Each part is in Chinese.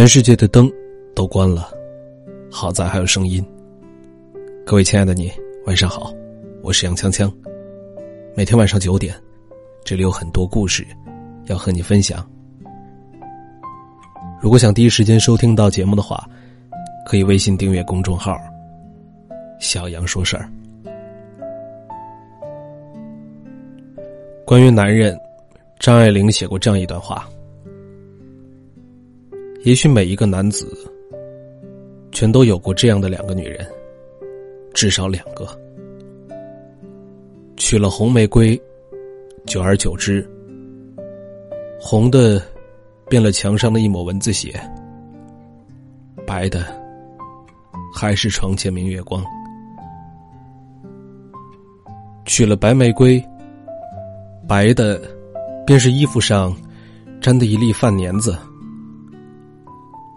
全世界的灯都关了，好在还有声音。各位亲爱的你，晚上好，我是杨锵锵。每天晚上九点，这里有很多故事要和你分享。如果想第一时间收听到节目的话，可以微信订阅公众号“小杨说事儿”。关于男人，张爱玲写过这样一段话。也许每一个男子，全都有过这样的两个女人，至少两个。娶了红玫瑰，久而久之，红的变了墙上的一抹蚊子血，白的还是床前明月光。娶了白玫瑰，白的便是衣服上沾的一粒饭粘子。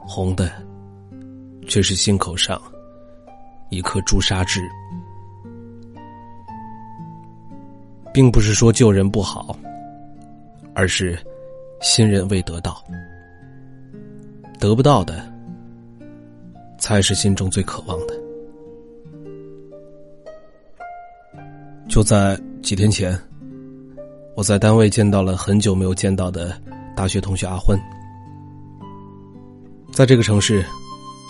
红的，却是心口上一颗朱砂痣，并不是说旧人不好，而是新人未得到，得不到的才是心中最渴望的。就在几天前，我在单位见到了很久没有见到的大学同学阿欢。在这个城市，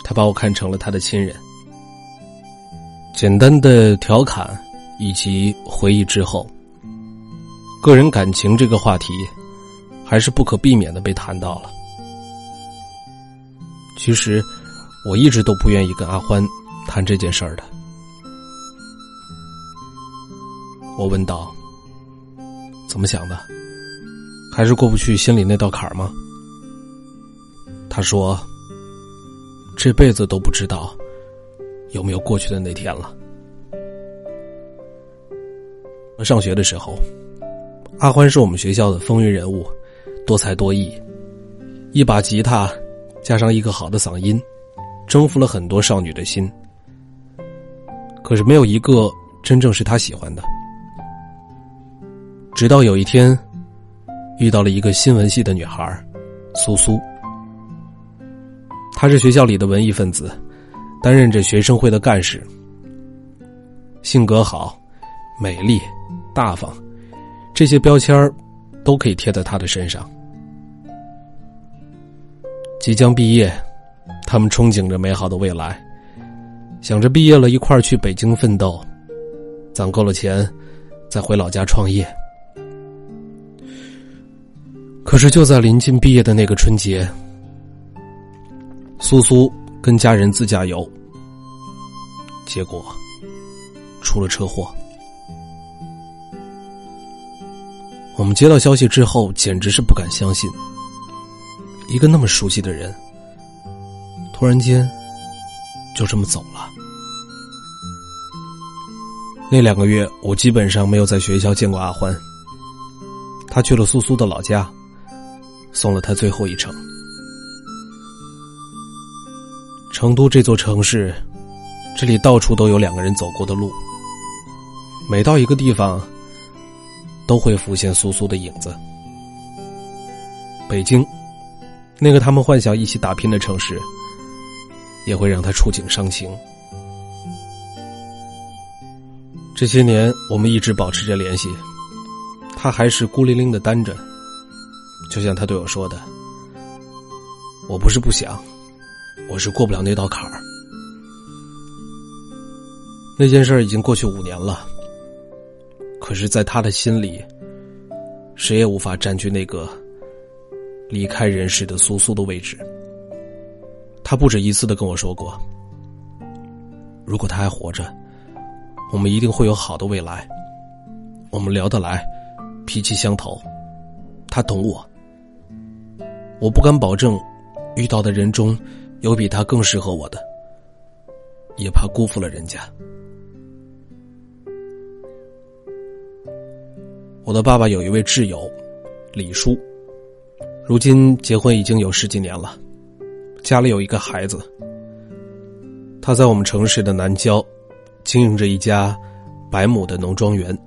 他把我看成了他的亲人。简单的调侃以及回忆之后，个人感情这个话题，还是不可避免的被谈到了。其实，我一直都不愿意跟阿欢谈这件事儿的。我问道：“怎么想的？还是过不去心里那道坎吗？”他说。这辈子都不知道有没有过去的那天了。上学的时候，阿欢是我们学校的风云人物，多才多艺，一把吉他加上一个好的嗓音，征服了很多少女的心。可是没有一个真正是他喜欢的。直到有一天，遇到了一个新闻系的女孩，苏苏。他是学校里的文艺分子，担任着学生会的干事。性格好、美丽、大方，这些标签都可以贴在他的身上。即将毕业，他们憧憬着美好的未来，想着毕业了一块儿去北京奋斗，攒够了钱，再回老家创业。可是就在临近毕业的那个春节。苏苏跟家人自驾游，结果出了车祸。我们接到消息之后，简直是不敢相信，一个那么熟悉的人，突然间就这么走了。那两个月，我基本上没有在学校见过阿欢。他去了苏苏的老家，送了他最后一程。成都这座城市，这里到处都有两个人走过的路。每到一个地方，都会浮现苏苏的影子。北京，那个他们幻想一起打拼的城市，也会让他触景伤情。这些年，我们一直保持着联系，他还是孤零零的单着。就像他对我说的：“我不是不想。”我是过不了那道坎儿。那件事已经过去五年了，可是，在他的心里，谁也无法占据那个离开人世的苏苏的位置。他不止一次的跟我说过，如果他还活着，我们一定会有好的未来。我们聊得来，脾气相投，他懂我。我不敢保证，遇到的人中。有比他更适合我的，也怕辜负了人家。我的爸爸有一位挚友，李叔，如今结婚已经有十几年了，家里有一个孩子。他在我们城市的南郊，经营着一家百亩的农庄园。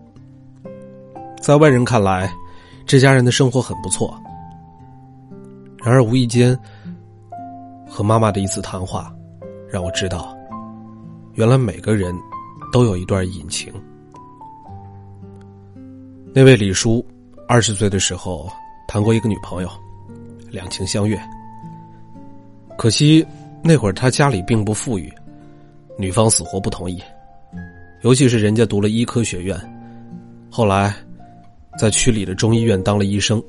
在外人看来，这家人的生活很不错。然而无意间。和妈妈的一次谈话，让我知道，原来每个人都有一段隐情。那位李叔，二十岁的时候谈过一个女朋友，两情相悦。可惜那会儿他家里并不富裕，女方死活不同意，尤其是人家读了医科学院，后来在区里的中医院当了医生。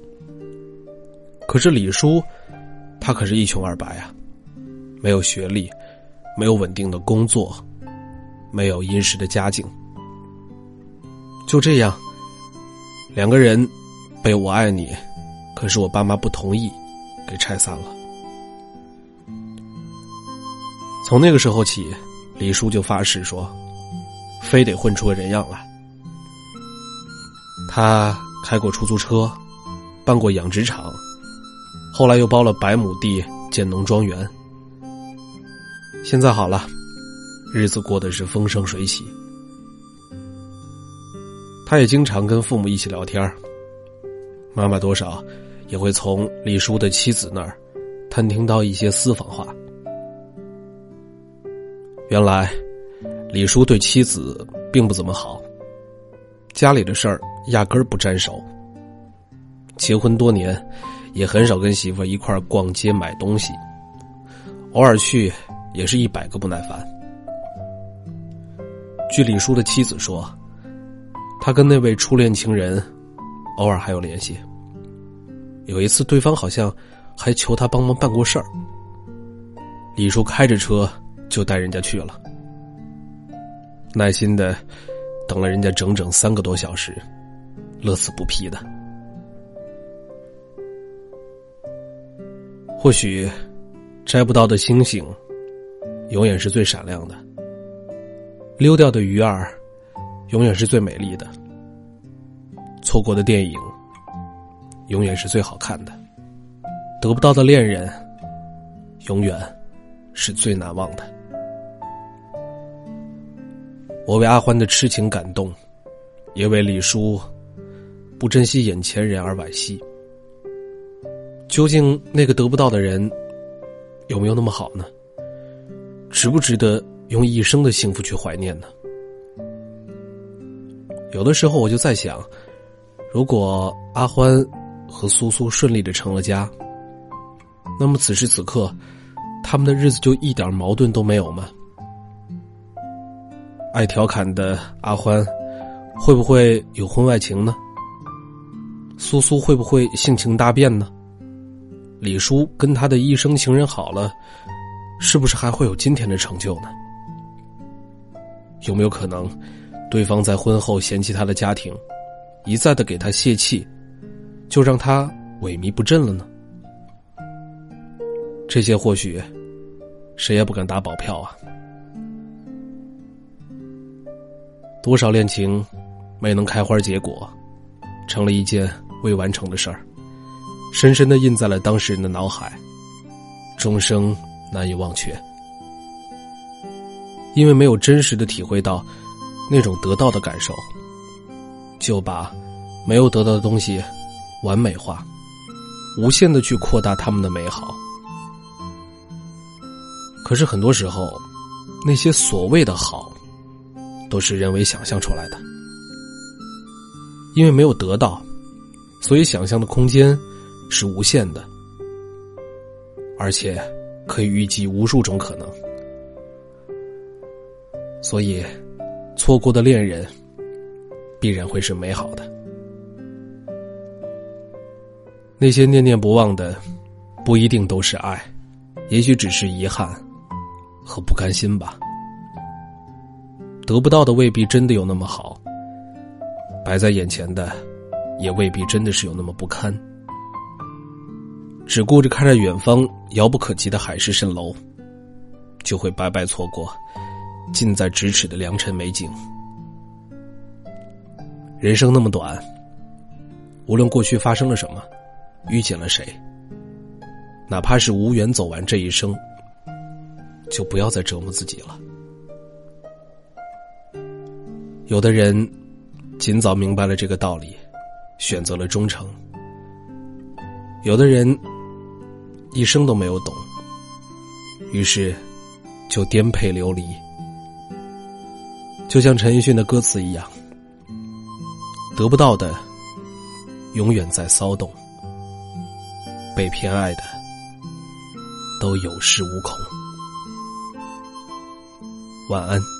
可是李叔，他可是一穷二白啊，没有学历，没有稳定的工作，没有殷实的家境，就这样。两个人被我爱你，可是我爸妈不同意，给拆散了。从那个时候起，李叔就发誓说，非得混出个人样来。他开过出租车，办过养殖场，后来又包了百亩地建农庄园。现在好了，日子过得是风生水起。他也经常跟父母一起聊天妈妈多少也会从李叔的妻子那儿探听到一些私房话。原来，李叔对妻子并不怎么好，家里的事儿压根儿不沾手。结婚多年，也很少跟媳妇一块儿逛街买东西，偶尔去也是一百个不耐烦。据李叔的妻子说。他跟那位初恋情人，偶尔还有联系。有一次，对方好像还求他帮忙办过事儿。李叔开着车就带人家去了，耐心的等了人家整整三个多小时，乐此不疲的。或许，摘不到的星星，永远是最闪亮的；溜掉的鱼儿。永远是最美丽的，错过的电影，永远是最好看的，得不到的恋人，永远是最难忘的。我为阿欢的痴情感动，也为李叔不珍惜眼前人而惋惜。究竟那个得不到的人，有没有那么好呢？值不值得用一生的幸福去怀念呢？有的时候我就在想，如果阿欢和苏苏顺利的成了家，那么此时此刻，他们的日子就一点矛盾都没有吗？爱调侃的阿欢，会不会有婚外情呢？苏苏会不会性情大变呢？李叔跟他的一生情人好了，是不是还会有今天的成就呢？有没有可能？对方在婚后嫌弃他的家庭，一再的给他泄气，就让他萎靡不振了呢？这些或许，谁也不敢打保票啊。多少恋情没能开花结果，成了一件未完成的事儿，深深的印在了当事人的脑海，终生难以忘却。因为没有真实的体会到。那种得到的感受，就把没有得到的东西完美化，无限的去扩大他们的美好。可是很多时候，那些所谓的好，都是人为想象出来的。因为没有得到，所以想象的空间是无限的，而且可以预计无数种可能。所以。错过的恋人，必然会是美好的。那些念念不忘的，不一定都是爱，也许只是遗憾和不甘心吧。得不到的未必真的有那么好，摆在眼前的，也未必真的是有那么不堪。只顾着看着远方遥不可及的海市蜃楼，就会白白错过。近在咫尺的良辰美景。人生那么短，无论过去发生了什么，遇见了谁，哪怕是无缘走完这一生，就不要再折磨自己了。有的人尽早明白了这个道理，选择了忠诚；有的人一生都没有懂，于是就颠沛流离，就像陈奕迅的歌词一样，得不到的永远在骚动，被偏爱的都有恃无恐。晚安。